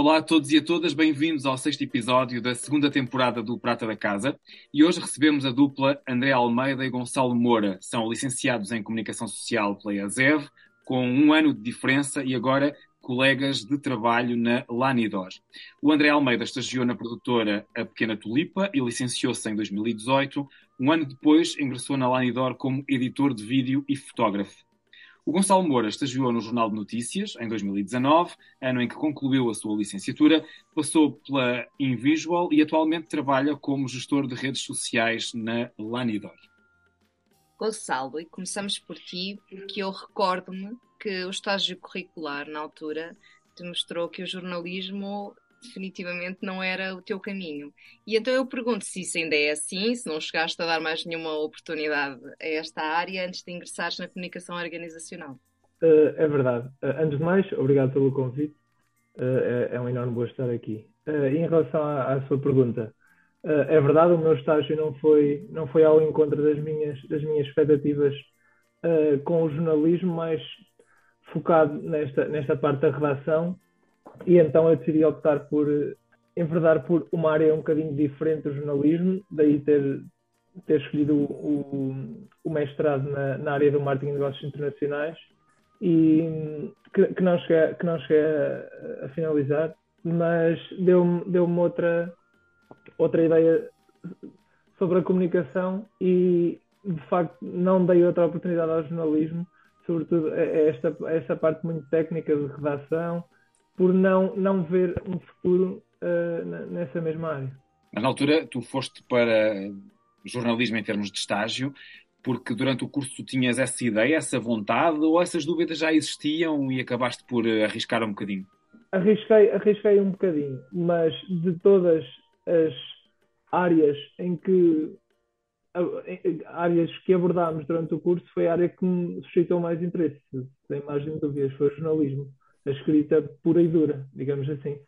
Olá a todos e a todas, bem-vindos ao sexto episódio da segunda temporada do Prata da Casa. E hoje recebemos a dupla André Almeida e Gonçalo Moura. São licenciados em Comunicação Social pela EASEV, com um ano de diferença e agora colegas de trabalho na Lanidor. O André Almeida estagiou na produtora A Pequena Tulipa e licenciou-se em 2018. Um ano depois ingressou na Lanidor como editor de vídeo e fotógrafo. O Gonçalo Moura estagiou no Jornal de Notícias em 2019, ano em que concluiu a sua licenciatura, passou pela InVisual e atualmente trabalha como gestor de redes sociais na Lanidor. Gonçalo, e começamos por ti, porque eu recordo-me que o estágio curricular na altura te mostrou que o jornalismo definitivamente não era o teu caminho. E então eu pergunto se isso ainda é assim, se não chegaste a dar mais nenhuma oportunidade a esta área antes de ingressares na comunicação organizacional. Uh, é verdade. Uh, antes de mais, obrigado pelo convite. Uh, é, é, um enorme gosto estar aqui. em relação à, à sua pergunta, é verdade, o meu estágio não foi, não foi ao encontro das minhas, das minhas expectativas com o jornalismo, mas focado nesta, nesta parte da redação e então eu decidi optar por enverdar por uma área um bocadinho diferente do jornalismo, daí ter, ter escolhido o, o, mestrado na, na, área do marketing de negócios internacionais e que, que não cheguei, que não cheguei a, a finalizar, mas deu-me deu outra, outra ideia sobre a comunicação e de facto não dei outra oportunidade ao jornalismo, sobretudo esta, esta parte muito técnica de redação, por não, não ver um futuro uh, nessa mesma área. Mas na altura tu foste para jornalismo em termos de estágio, porque durante o curso tu tinhas essa ideia, essa vontade, ou essas dúvidas já existiam e acabaste por eh, arriscar um bocadinho? Arrisquei, arrisquei um bocadinho, mas de todas as áreas em que áreas que abordámos durante o curso foi a área que me suscitou mais interesse, sem de dúvidas, foi o jornalismo a escrita pura e dura, digamos assim.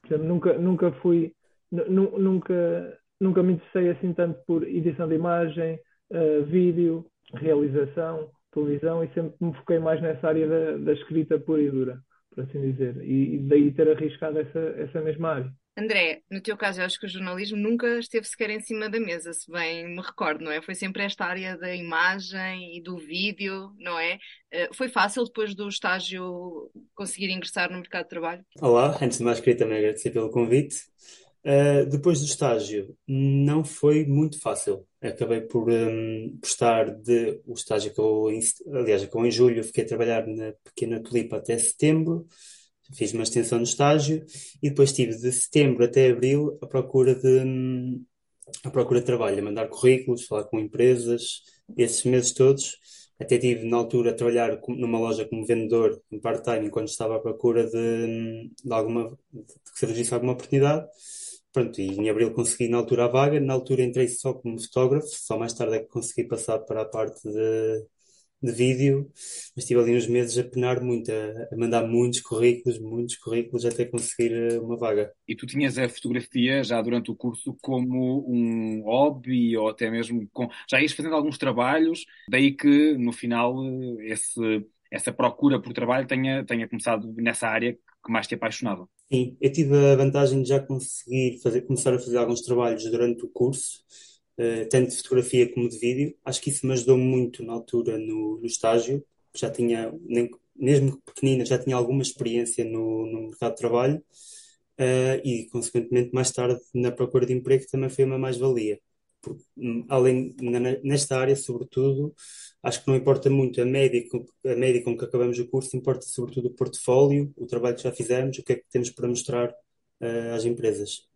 Portanto, nunca, nunca fui, nunca, nunca me interessei assim tanto por edição de imagem, uh, vídeo, realização, televisão e sempre me foquei mais nessa área da, da escrita pura e dura, por assim dizer. E, e daí ter arriscado essa, essa mesma área. André, no teu caso, eu acho que o jornalismo nunca esteve sequer em cima da mesa, se bem me recordo, não é? Foi sempre esta área da imagem e do vídeo, não é? Eh, foi fácil depois do estágio conseguir ingressar no mercado de trabalho? Olá, antes de mais queria também agradecer pelo convite. Uh, depois do estágio, não foi muito fácil. Acabei por, um, estar de. O estágio acabou em, aliás, acabou em julho, fiquei a trabalhar na pequena tulipa até setembro fiz uma extensão no estágio e depois estive de setembro até abril à procura de, à procura de trabalho, a mandar currículos, falar com empresas, esses meses todos. Até tive na altura a trabalhar numa loja como vendedor em part-time enquanto estava à procura de, de alguma de que surgisse alguma oportunidade. Pronto, e em abril consegui na altura a vaga. Na altura entrei só como fotógrafo, só mais tarde é que consegui passar para a parte de, de vídeo, mas estive ali uns meses a penar muito, a, a, mandar muitos currículos, muitos currículos até conseguir eh, uma vaga. E tu tinhas a fotografia já durante o curso como um hobby ou até mesmo com. Já ias fazendo alguns trabalhos, daí que no final eh, esse, essa procura por trabalho tenha, tenha começado nessa área que mais te apaixonava. Sim, eu tive a vantagem de já conseguir fazer, começar a fazer alguns trabalhos durante o curso uh, tanto de fotografia como de vídeo. Acho que isso me ajudou muito na altura no, no estágio, já tinha, nem, mesmo pequenina, já tinha alguma experiência no, no mercado de trabalho uh, e, consequentemente, mais tarde na procura de emprego também foi uma mais-valia. Hum, além, nesta área, sobretudo, acho que não importa muito a média, a média com que acabamos o curso, importa sobretudo o portfólio, o trabalho que já fizemos, o que é que temos para mostrar uh, às empresas.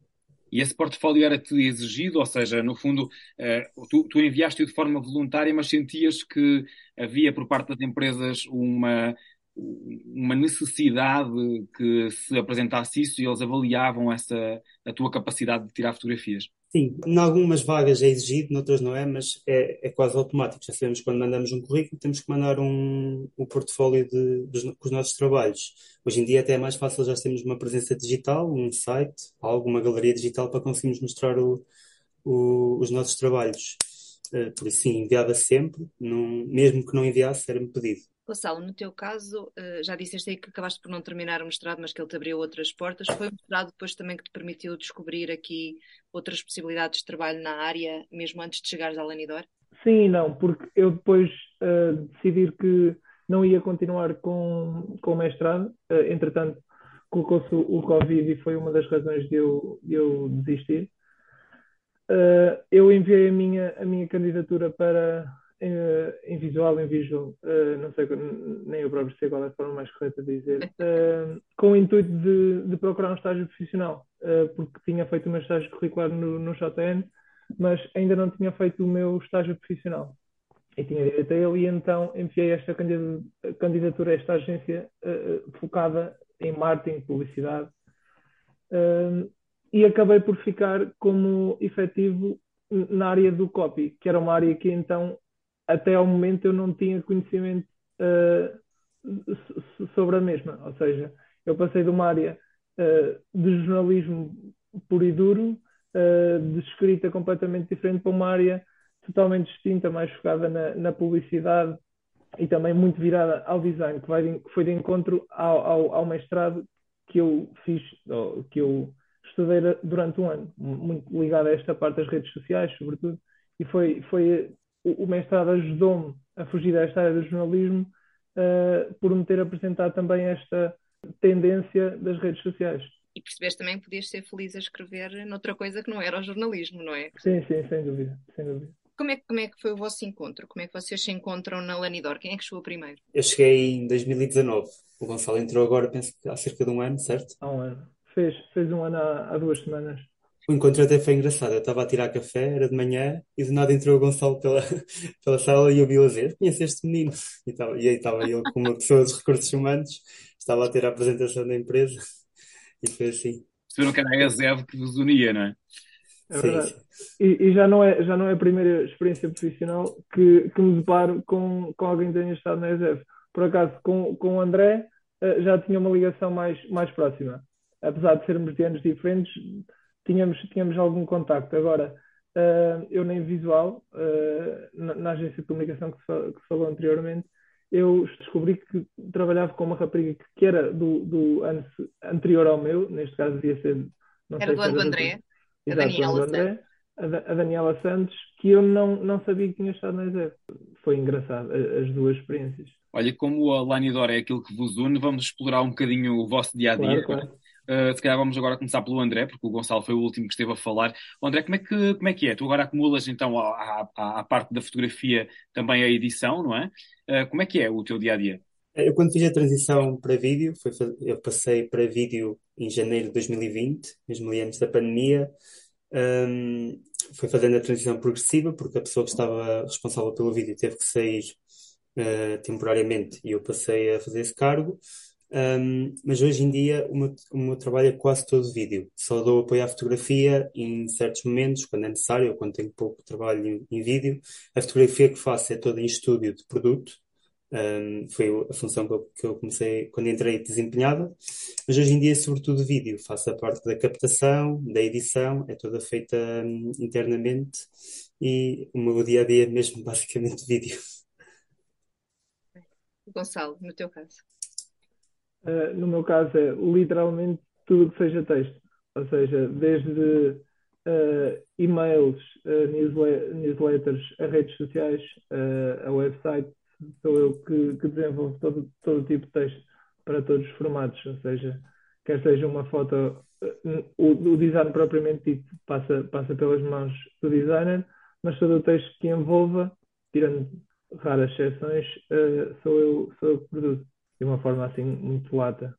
E esse portfólio era-te exigido, ou seja, no fundo, uh, tu, tu enviaste-o de forma voluntária, mas sentias que havia por parte das empresas uma, uma necessidade que se apresentasse isso e eles avaliavam essa, a tua capacidade de tirar fotografias? Sim, em algumas vagas é exigido, noutras não é, mas é, é quase automático. Já sabemos quando mandamos um currículo, temos que mandar um, um portfólio de, dos, com os nossos trabalhos. Hoje em dia até é mais fácil, já temos uma presença digital, um site, alguma galeria digital para conseguirmos mostrar o, o, os nossos trabalhos. Uh, por isso, sim, enviava sempre, mesmo que não enviasse, era-me pedido. Gonçalo, no teu caso, eh, já disseste aí que acabaste por não terminar o mestrado, mas que ele te abriu outras portas. Foi o mestrado depois também que te permitiu descobrir aqui outras possibilidades de trabalho na área, mesmo antes de chegares à Lanidor? Sim e não, porque eu depois uh, decidi que não ia continuar com, com o mestrado. Uh, entretanto, colocou-se o Covid e foi uma das razões de eu, de eu desistir. Uh, eu enviei a minha, a minha candidatura para em visual, em visual, uh, não sei, nem eu próprio sei qual é a forma mais correta de dizer, uh, com o intuito de, de, procurar um estágio profissional, porque tinha feito o meu estágio curricular no, no JN, mas ainda não tinha feito o meu estágio profissional. E tinha direito a ele, e então enviei esta candidatura a esta agência focada em marketing, publicidade, e acabei por ficar como efetivo na área do copy, que era uma área que então até ao momento eu não tinha conhecimento uh, sobre a mesma. Ou seja, eu passei de uma área uh, de jornalismo puro e duro, uh, de escrita completamente diferente, para uma área totalmente distinta, mais focada na, na publicidade e também muito virada ao design, que, vai de, que foi de encontro ao, ao, ao, mestrado que eu fiz, que eu estudei durante um ano, muito ligado a esta parte das redes sociais, sobretudo, e foi, foi o, mestrado ajudou-me a fugir desta área do jornalismo uh, por me ter apresentado também esta tendência das redes sociais. E percebeste também que podias ser feliz a escrever noutra coisa que não era o jornalismo, não é? Sim, sim, sem dúvida, sem dúvida. Como é, como é que foi o vosso encontro? Como é que vocês se encontram na Lanidor? Quem é que chegou primeiro? Eu cheguei em 2019. O Gonçalo entrou agora, penso que há cerca de um ano, certo? Há um ano. Fez, fez um ano há, há duas semanas. O encontro até foi engraçado. Eu estava a tirar café, era de manhã, e do nada entrou o Gonçalo pela, pela sala e eu vi-o dizer: Conhece este menino? E, estava, e aí estava ele com uma pessoa dos recursos humanos, estava a ter a apresentação da empresa, e foi assim. Perceberam que era a ESEV que vos unia, não é? É verdade. E, e, já, não é, já não é a primeira experiência profissional que, que me deparo com, com alguém que tenha estado na ESEV. Por acaso, com, com o André, eh, já tinha uma ligação mais, mais próxima. Apesar de sermos de anos diferentes, tínhamos, tínhamos algum contacto. Agora, uh, eu nem visual, uh, na, na, agência de comunicação que se, que se, falou anteriormente, eu descobri que trabalhava com uma rapariga que, que era do, do ano anterior ao meu, neste caso devia ser. Não era do ano do André, a Daniela André, a, a Daniela Santos, que eu não, não sabia que tinha estado na ESEF. Foi engraçado, as duas experiências. Olha, como a Lanidor é aquilo que vos une, vamos explorar um bocadinho o vosso dia a dia. Claro, claro. Uh, se calhar vamos agora começar pelo André, porque o Gonçalo foi o último que esteve a falar. André, como é que, como é, que é? Tu agora acumulas então à parte da fotografia também a edição, não é? Uh, como é que é o teu dia a dia? Eu, quando fiz a transição para vídeo, foi, eu passei para vídeo em janeiro de 2020, mesmo ali antes da pandemia. Um, foi fazendo a transição progressiva, porque a pessoa que estava responsável pelo vídeo teve que sair uh, temporariamente e eu passei a fazer esse cargo. Um, mas hoje em dia o meu, o meu trabalho é quase todo vídeo. Só dou apoio à fotografia em certos momentos, quando é necessário, ou quando tenho pouco trabalho em, em vídeo. A fotografia que faço é toda em estúdio de produto. Um, foi a função que eu, que eu, comecei quando entrei desempenhada. Mas hoje em dia, sobretudo vídeo. Faço a parte da captação, da edição, é toda feita um, internamente. E o meu dia a dia é mesmo basicamente vídeo. Gonçalo, no teu caso. Uh, no meu caso é literalmente tudo o que seja texto, ou seja, desde uh, e-mails, uh, newsletters, a redes sociais, a website, sou eu que, que desenvolvo todo, todo tipo de texto para todos os formatos, ou seja, quer seja uma foto, o, o design propriamente dito passa, passa pelas mãos do designer, mas todo o texto que envolva, tirando raras exceções, sou, eu, sou eu que produzo de uma forma assim muito lata.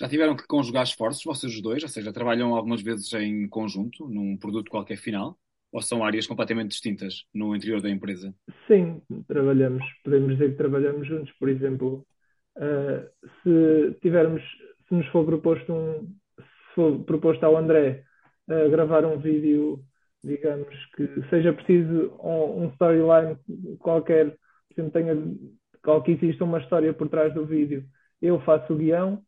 Já tiveram que conjugar esforços, vocês dois? Ou seja, trabalham algumas vezes em conjunto, num produto qualquer final? Ou são áreas completamente distintas no interior da empresa? Sim, trabalhamos. Podemos dizer que trabalhamos juntos. Por exemplo, Uh, se tivermos, se nos for proposto um, se for proposto ao André uh, gravar um vídeo, digamos que seja preciso um, um storyline qualquer, por exemplo, tenha, que exista uma história por trás do vídeo, eu faço o guião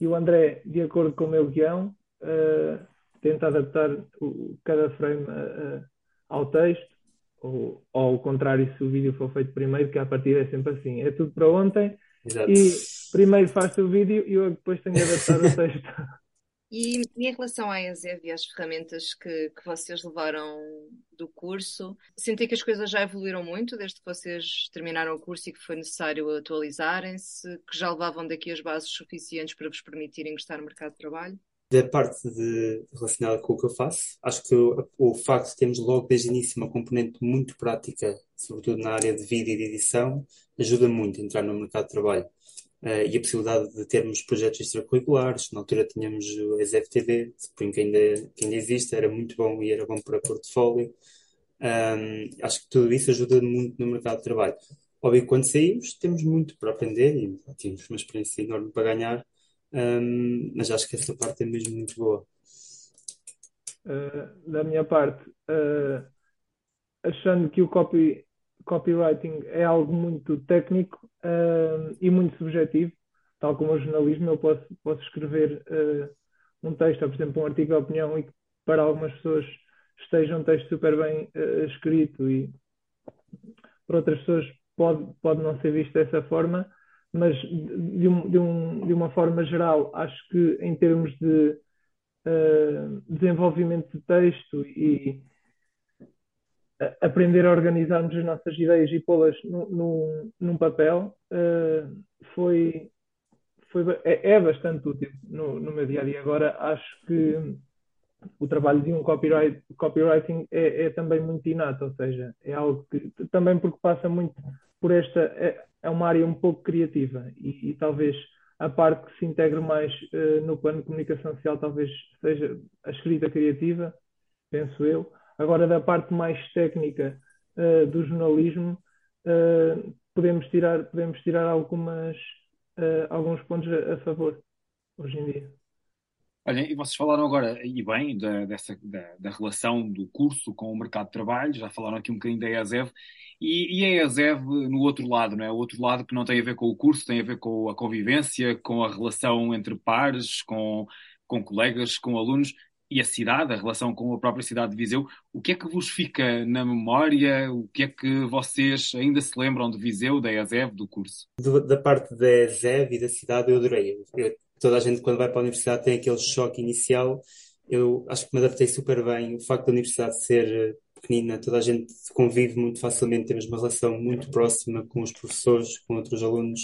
e o André, de acordo com o meu guião, uh, tenta adaptar o, cada frame ao texto, ou, ou ao contrário, se o vídeo for feito primeiro, que a partir é sempre assim, é tudo para ontem Exato. E primeiro faz o vídeo e eu depois tenho de adaptar o texto. E, e, em relação à ESEV e às ferramentas que, que vocês levaram do curso, sentem que as coisas já evoluíram muito desde que vocês terminaram o curso e que foi necessário atualizarem-se, que já levavam daqui as bases suficientes para vos permitirem estar no mercado de trabalho? Da parte de, relacionada com o que eu faço, acho que o, o facto de termos logo desde o início uma componente muito prática, sobretudo na área de vídeo e de edição, ajuda muito a entrar no mercado de trabalho. Uh, e a possibilidade de termos projetos extracurriculares, na altura tínhamos o ESFTV, suponho que ainda, que ainda existe, era muito bom e era bom para portfólio. Um, acho que tudo isso ajuda muito no mercado de trabalho. Óbvio que quando saímos temos muito para aprender e temos uma experiência enorme para ganhar, um, mas acho que essa parte é mesmo muito boa. Uh, da minha parte, uh, achando que o copy, copywriting é algo muito técnico uh, e muito subjetivo, tal como o jornalismo, eu posso, posso escrever uh, um texto, ou, por exemplo, um artigo de opinião, e que para algumas pessoas esteja um texto super bem uh, escrito e para outras pessoas pode, pode não ser visto dessa forma, mas de, um, de, um, de uma forma geral, acho que em termos de desenvolvimento de texto e aprender a organizarmos as nossas ideias e pô-las num, num papel uh, foi, foi é, é, bastante útil no, no meu dia a dia. Agora acho que o trabalho de um copyright, copywriting é, é, também muito inato, ou seja, é algo que também porque passa muito por esta é, é uma área um pouco criativa e, e, talvez a parte que se integre mais uh, no plano de comunicação social talvez seja a escrita criativa, penso eu Agora, da parte mais técnica uh, do jornalismo, uh, podemos tirar, podemos tirar algumas, uh, alguns pontos a, a, favor hoje em dia. Olhem, e vocês falaram agora, e bem, da, dessa, da, da, relação do curso com o mercado de trabalho, já falaram aqui um bocadinho da EASEV, e, e a EASEV no outro lado, não é? O outro lado que não tem a ver com o curso, tem a ver com a convivência, com a relação entre pares, com, com colegas, com alunos e a cidade, a relação com a própria cidade de Viseu. O que é que vos fica na memória? O que é que vocês ainda se lembram de Viseu, da ESEV, do curso? Da parte da ESEV e da cidade eu adorei. Eu, toda a gente quando vai para a universidade tem aquele choque inicial. Eu acho que me adaptei super bem. O facto da universidade ser eh, pequenina, toda a gente convive muito facilmente, temos uma relação muito próxima com os professores, com outros alunos.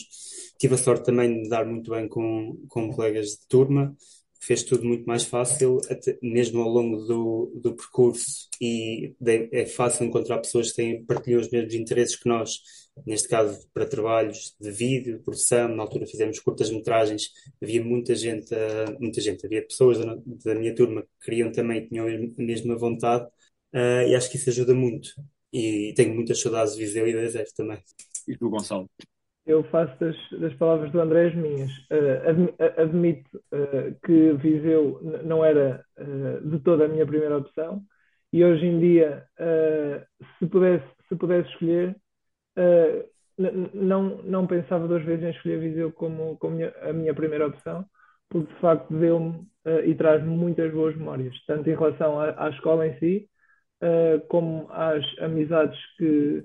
Tive a sorte também de dar muito bem com, com colegas de turma fez tudo muito mais fácil, até, mesmo ao longo do, do percurso, e de, é fácil encontrar pessoas que têm, partilham os mesmos interesses que nós, neste caso para trabalhos de vídeo, de produção, na altura fizemos curtas-metragens, havia muita gente, muita gente, havia pessoas da, da, minha turma que queriam também, tinham a mesma vontade, uh, e acho que isso ajuda muito. E tenho muitas saudades de Viseu e da Exército também. E do Gonçalo? Eu faço das, das, palavras do André as minhas. Uh, admito uh, que Viseu não era uh, de toda a minha primeira opção e hoje em dia, se, pudesse, se pudesse escolher, não, não pensava duas vezes em escolher Viseu como, como minha, a minha primeira opção, porque de facto deu-me e traz-me muitas boas memórias, tanto em relação à, à escola em si, como às amizades que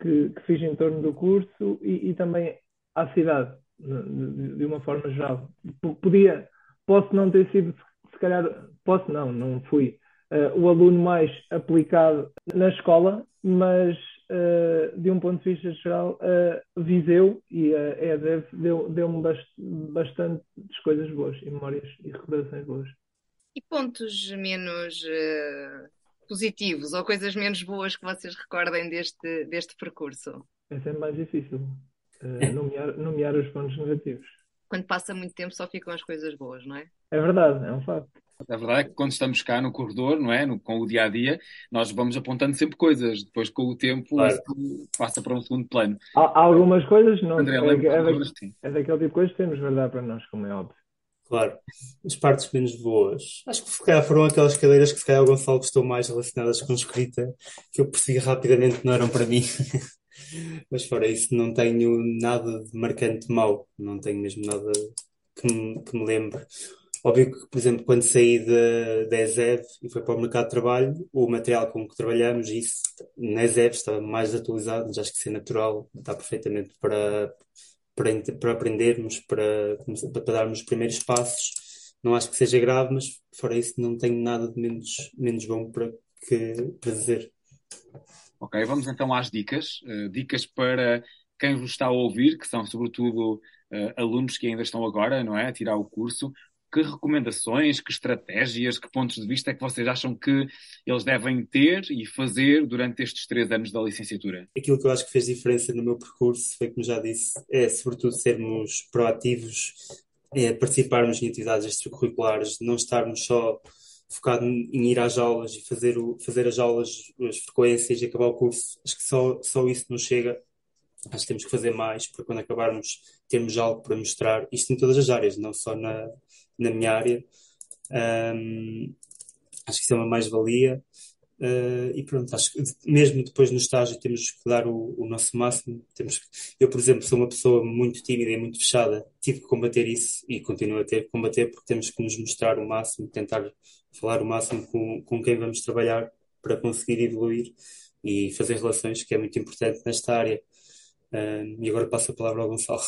que, que fiz em torno do curso e, e também à cidade, de, de, uma forma geral. Podia, posso não ter sido, se calhar, posso não, não fui uh, o aluno mais aplicado na escola, mas uh, de um ponto de vista geral, uh, Viseu e a EADEV deu-me deu bast bastante coisas boas, memórias e recordações boas. E pontos menos positivos ou coisas menos boas que vocês recordem deste, deste percurso? É sempre mais difícil uh, nomear, nomear os pontos negativos. quando passa muito tempo só ficam as coisas boas, não é? É verdade, é um facto. A verdade é que quando estamos cá no corredor, não é? No, com o dia a dia, nós vamos apontando sempre coisas. Depois, com o tempo, claro. isso passa para um segundo plano. Há, há algumas coisas, não André, é, é, sim. é daquele tipo de coisas que temos de verdade para nós, como é óbvio. Claro. As partes menos boas. Acho que calhar foram aquelas cadeiras que se calhar o Gonçalo gostou mais relacionadas com escrita, que eu percebi rapidamente não eram para mim. Mas fora isso, não tenho nada de marcante mau. Não tenho mesmo nada que me, que me lembre. Óbvio que, por exemplo, quando saí da, da ESEV e fui para o mercado de trabalho, o material com que trabalhamos, isso na ESEV estava mais atualizado, mas acho que isso é natural, está perfeitamente para, para, para aprendermos, para, para darmos os primeiros passos. Não acho que seja grave, mas fora isso não tenho nada de menos, menos bom para, que, para dizer. Ok, vamos então às dicas. Uh, dicas para quem vos está a ouvir, que são sobretudo uh, alunos que ainda estão agora, não é? A tirar o curso que recomendações, que estratégias, que pontos de vista é que vocês acham que eles devem ter e fazer durante estes três anos da licenciatura? Aquilo que eu acho que fez diferença no meu percurso foi, como já disse, é sobretudo sermos proativos, é participarmos em atividades extracurriculares, não estarmos só focados em ir às aulas e fazer, o, fazer as aulas, as frequências e acabar o curso. Acho que só, só isso não chega. Acho que temos que fazer mais para quando acabarmos termos algo para mostrar, isto em todas as áreas, não só na, na minha área. Um, acho que isso é uma mais-valia. Uh, e pronto, acho que mesmo depois no estágio temos que dar o, o nosso máximo. Temos que, eu, por exemplo, sou uma pessoa muito tímida e muito fechada. Tive que combater isso e continuo a ter que combater porque temos que nos mostrar o máximo, tentar falar o máximo com, com quem vamos trabalhar para conseguir evoluir e fazer relações, que é muito importante nesta área. Uh, e agora passo a palavra ao Gonçalo.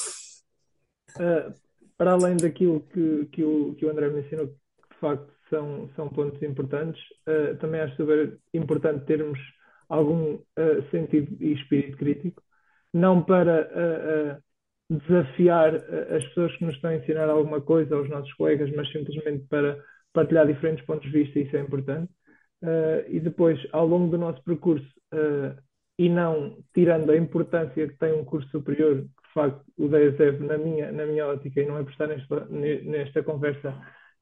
Uh, para além daquilo que, que, o, que o André mencionou, que de facto são, são pontos importantes, uh, também acho super importante termos algum uh, sentido e espírito crítico, não para uh, desafiar as pessoas que nos estão a ensinar alguma coisa, aos nossos colegas, mas simplesmente para partilhar diferentes pontos de vista, isso é importante. e depois, ao longo do nosso percurso, e não tirando a importância que tem um curso superior, de facto, o DSF, na minha, na minha ótica, e não é por estar nesta, nesta conversa,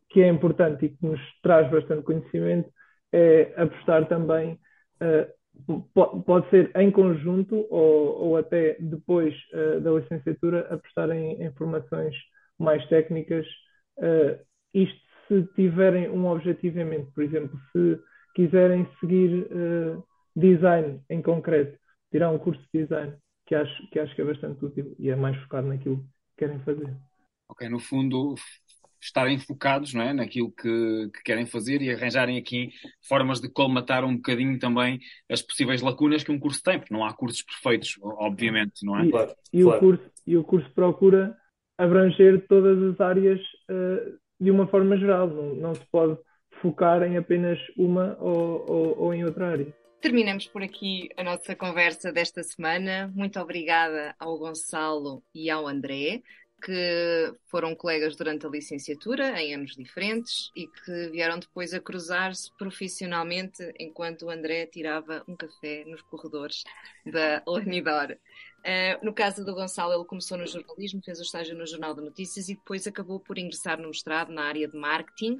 que é importante e que nos traz bastante conhecimento, é apostar também, uh, pode ser em conjunto ou, ou até depois uh, da licenciatura, apostar em, em formações mais técnicas. Uh, isto se tiverem um objetivo em mente, por exemplo, se quiserem seguir design em concreto, tirar um curso de design que acho, que acho que é bastante útil e é mais focado naquilo que querem fazer. Ok, no fundo, estarem focados não é, naquilo que, que, querem fazer e arranjarem aqui formas de colmatar um bocadinho também as possíveis lacunas que um curso tem, porque não há cursos perfeitos, obviamente, não é? E, claro, e claro. O, curso, e o curso procura abranger todas as áreas uh, de uma forma geral, não, não se pode focar em apenas uma ou, ou, ou em outra área. Terminamos por aqui a nossa conversa desta semana. Muito obrigada ao Gonçalo e ao André, que foram colegas durante a licenciatura, em anos diferentes, e que vieram depois a cruzar-se profissionalmente enquanto o André tirava um café nos corredores da Lanidor. Uh, no caso do Gonçalo, ele começou no jornalismo, fez o estágio no Jornal de Notícias e depois acabou por ingressar no mestrado na área de marketing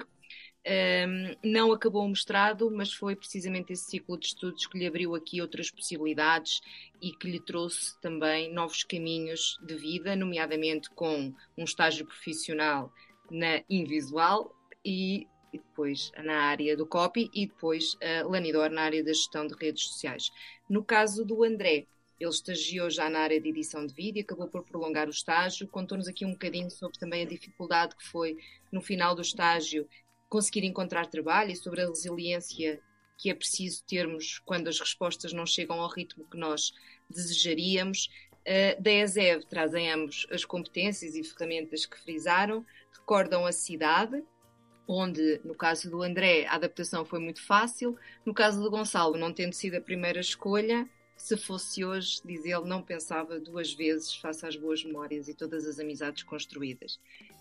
um, não acabou o mestrado, mas foi precisamente esse ciclo de estudos que lhe abriu aqui outras possibilidades e que lhe trouxe também novos caminhos de vida, nomeadamente com um estágio profissional na Invisual e, e depois na área do copy e depois a Lanidor na área da gestão de redes sociais. No caso do André, ele estagiou já na área de edição de vídeo, acabou por prolongar o estágio, contou-nos aqui um bocadinho sobre também a dificuldade que foi no final do estágio conseguir encontrar trabalho e sobre a resiliência que é preciso termos quando as respostas não chegam ao ritmo que nós desejaríamos. Uh, da ESEV trazem ambos as competências e ferramentas que frisaram, recordam a cidade, onde, no caso do André, a adaptação foi muito fácil, no caso do Gonçalo, não tendo sido a primeira escolha, se fosse hoje, diz ele, não pensava duas vezes face às boas memórias e todas as amizades construídas.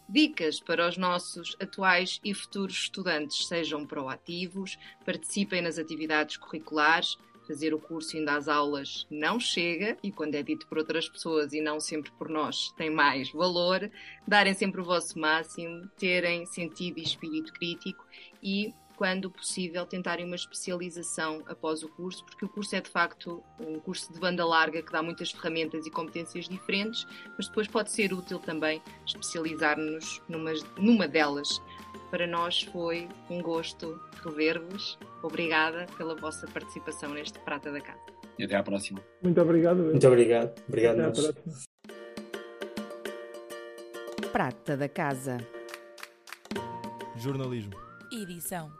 Dicas para os nossos atuais e futuros estudantes: sejam proativos, participem nas atividades curriculares, fazer o curso indo às aulas não chega e quando é dito por outras pessoas e não sempre por nós tem mais valor, darem sempre o vosso máximo, terem sentido e espírito crítico e quando possível, tentarem uma especialização após o curso, porque o curso é de facto um curso de banda larga que dá muitas ferramentas e competências diferentes, mas depois pode ser útil também especializar-nos numa, numa delas. Para nós foi um gosto rever-vos. Obrigada pela vossa participação neste Prata da Casa. E até à próxima. Muito obrigado. Muito obrigado. Obrigado, Até à nós. próxima. Prata da Casa. Jornalismo. Edição.